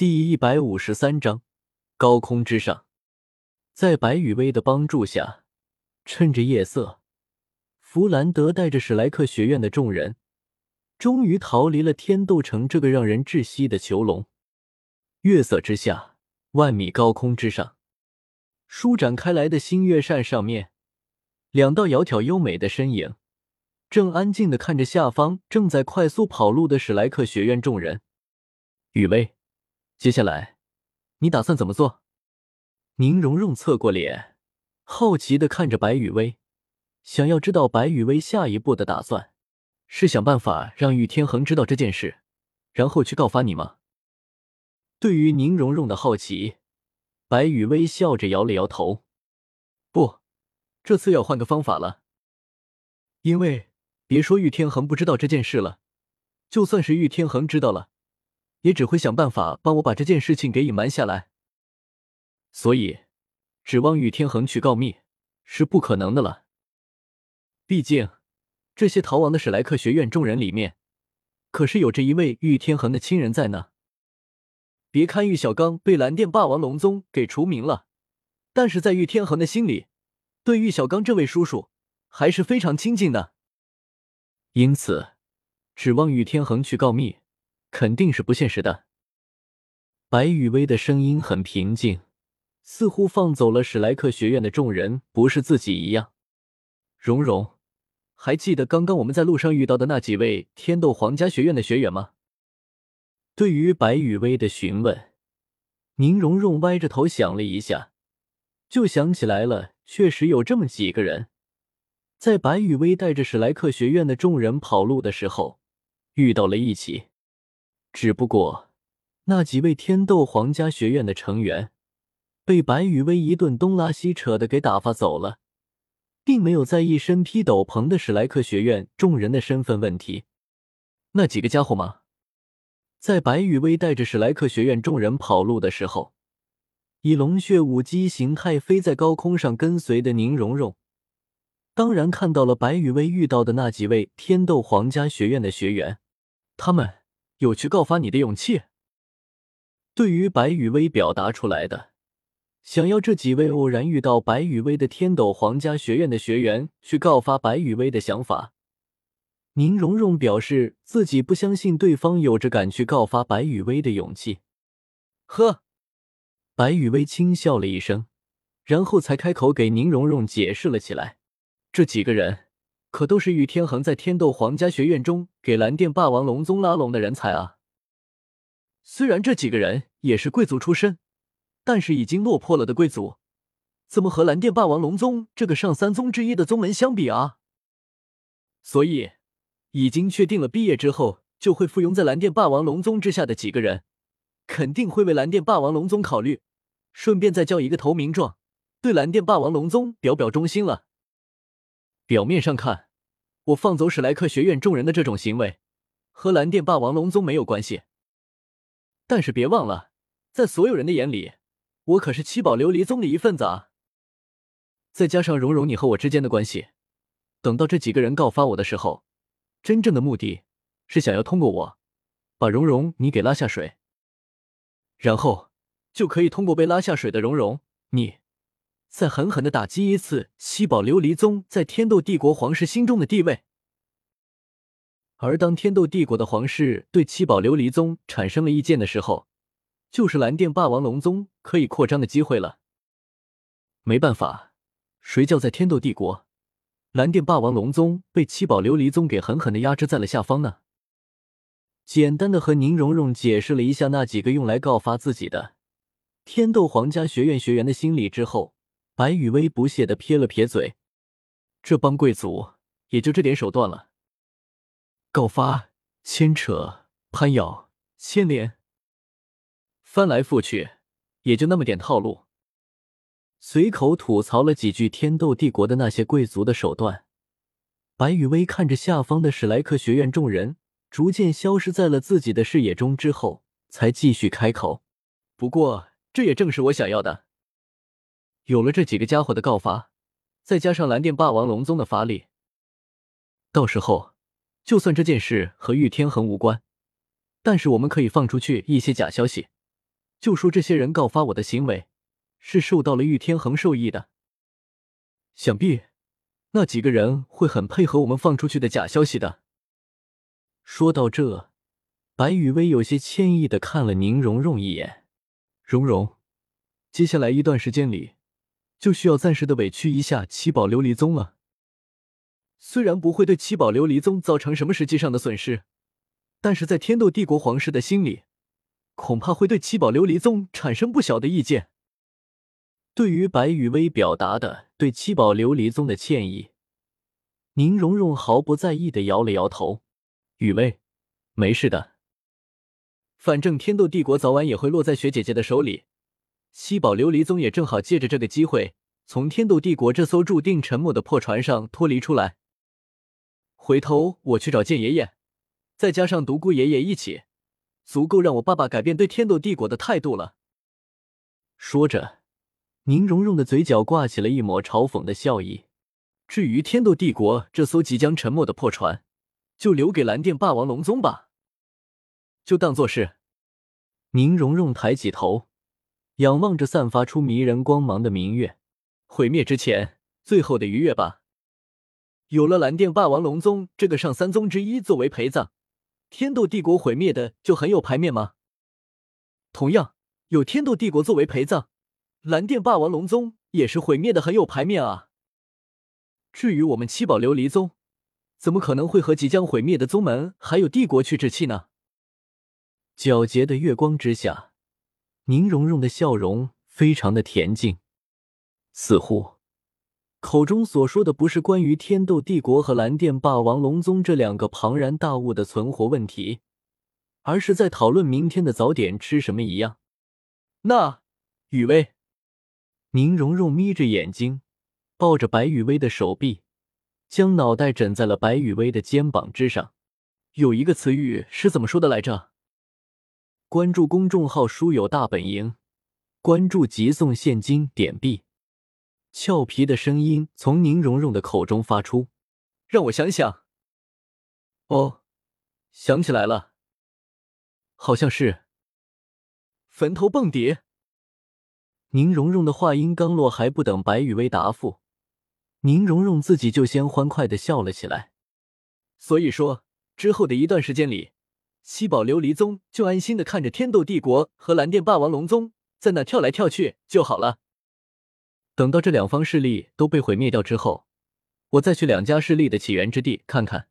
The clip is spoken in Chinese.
第一百五十三章，高空之上，在白雨薇的帮助下，趁着夜色，弗兰德带着史莱克学院的众人，终于逃离了天斗城这个让人窒息的囚笼。月色之下，万米高空之上，舒展开来的星月扇上面，两道窈窕优美的身影，正安静的看着下方正在快速跑路的史莱克学院众人。雨薇。接下来，你打算怎么做？宁荣荣侧过脸，好奇的看着白雨薇，想要知道白雨薇下一步的打算，是想办法让玉天恒知道这件事，然后去告发你吗？对于宁荣荣的好奇，白雨薇笑着摇了摇头，不，这次要换个方法了。因为别说玉天恒不知道这件事了，就算是玉天恒知道了。也只会想办法帮我把这件事情给隐瞒下来，所以指望玉天恒去告密是不可能的了。毕竟这些逃亡的史莱克学院众人里面，可是有着一位玉天恒的亲人在呢。别看玉小刚被蓝电霸王龙宗给除名了，但是在玉天恒的心里，对玉小刚这位叔叔还是非常亲近的。因此，指望玉天恒去告密。肯定是不现实的。白雨薇的声音很平静，似乎放走了史莱克学院的众人不是自己一样。蓉蓉，还记得刚刚我们在路上遇到的那几位天斗皇家学院的学员吗？对于白雨薇的询问，宁荣荣歪着头想了一下，就想起来了，确实有这么几个人，在白雨薇带着史莱克学院的众人跑路的时候遇到了一起。只不过，那几位天斗皇家学院的成员被白羽薇一顿东拉西扯的给打发走了，并没有在意身披斗篷的史莱克学院众人的身份问题。那几个家伙吗？在白羽薇带着史莱克学院众人跑路的时候，以龙血武姬形态飞在高空上跟随的宁荣荣，当然看到了白羽薇遇到的那几位天斗皇家学院的学员，他们。有去告发你的勇气。对于白雨薇表达出来的想要这几位偶然遇到白雨薇的天斗皇家学院的学员去告发白雨薇的想法，宁荣荣表示自己不相信对方有着敢去告发白雨薇的勇气。呵，白雨薇轻笑了一声，然后才开口给宁荣荣解释了起来：这几个人。可都是玉天恒在天斗皇家学院中给蓝电霸王龙宗拉拢的人才啊！虽然这几个人也是贵族出身，但是已经落魄了的贵族，怎么和蓝电霸王龙宗这个上三宗之一的宗门相比啊？所以，已经确定了毕业之后就会附庸在蓝电霸王龙宗之下的几个人，肯定会为蓝电霸王龙宗考虑，顺便再交一个投名状，对蓝电霸王龙宗表表忠心了。表面上看，我放走史莱克学院众人的这种行为，和蓝电霸王龙宗没有关系。但是别忘了，在所有人的眼里，我可是七宝琉璃宗的一份子啊！再加上蓉蓉你和我之间的关系，等到这几个人告发我的时候，真正的目的是想要通过我，把蓉蓉你给拉下水，然后就可以通过被拉下水的蓉蓉你。再狠狠的打击一次七宝琉璃宗在天斗帝国皇室心中的地位，而当天斗帝国的皇室对七宝琉璃宗产生了意见的时候，就是蓝电霸王龙宗可以扩张的机会了。没办法，谁叫在天斗帝国，蓝电霸王龙宗被七宝琉璃宗给狠狠的压制在了下方呢？简单的和宁荣荣解释了一下那几个用来告发自己的天斗皇家学院学员的心理之后。白雨薇不屑的撇了撇嘴，这帮贵族也就这点手段了。告发、牵扯、攀咬、牵连，翻来覆去也就那么点套路。随口吐槽了几句天斗帝国的那些贵族的手段，白雨薇看着下方的史莱克学院众人逐渐消失在了自己的视野中之后，才继续开口。不过，这也正是我想要的。有了这几个家伙的告发，再加上蓝电霸王龙宗的发力，到时候就算这件事和玉天恒无关，但是我们可以放出去一些假消息，就说这些人告发我的行为是受到了玉天恒授意的。想必那几个人会很配合我们放出去的假消息的。说到这，白雨薇有些歉意的看了宁荣荣一眼：“荣荣，接下来一段时间里，就需要暂时的委屈一下七宝琉璃宗了。虽然不会对七宝琉璃宗造成什么实际上的损失，但是在天斗帝国皇室的心里，恐怕会对七宝琉璃宗产生不小的意见。”对于白雨薇表达的对七宝琉璃宗的歉意，宁荣荣毫不在意的摇了摇头：“雨薇，没事的。反正天斗帝国早晚也会落在雪姐姐的手里，七宝琉璃宗也正好借着这个机会从天斗帝国这艘注定沉没的破船上脱离出来。回头我去找剑爷爷，再加上独孤爷爷一起，足够让我爸爸改变对天斗帝国的态度了。”说着。宁荣荣的嘴角挂起了一抹嘲讽的笑意。至于天斗帝国这艘即将沉没的破船，就留给蓝电霸王龙宗吧，就当做是。宁荣荣抬起头，仰望着散发出迷人光芒的明月，毁灭之前最后的愉悦吧。有了蓝电霸王龙宗这个上三宗之一作为陪葬，天斗帝国毁灭的就很有排面吗？同样，有天斗帝国作为陪葬。蓝电霸王龙宗也是毁灭的很有排面啊。至于我们七宝琉璃宗，怎么可能会和即将毁灭的宗门还有帝国去置气呢？皎洁的月光之下，宁荣荣的笑容非常的恬静，似乎口中所说的不是关于天斗帝国和蓝电霸王龙宗这两个庞然大物的存活问题，而是在讨论明天的早点吃什么一样。那雨薇。宁荣荣眯着眼睛，抱着白雨薇的手臂，将脑袋枕在了白雨薇的肩膀之上。有一个词语是怎么说的来着？关注公众号“书友大本营”，关注即送现金，点币。俏皮的声音从宁荣荣的口中发出，让我想想。哦，想起来了，好像是坟头蹦迪。宁荣荣的话音刚落，还不等白雨薇答复，宁荣荣自己就先欢快的笑了起来。所以说，之后的一段时间里，七宝琉璃宗就安心的看着天斗帝国和蓝电霸王龙宗在那跳来跳去就好了。等到这两方势力都被毁灭掉之后，我再去两家势力的起源之地看看。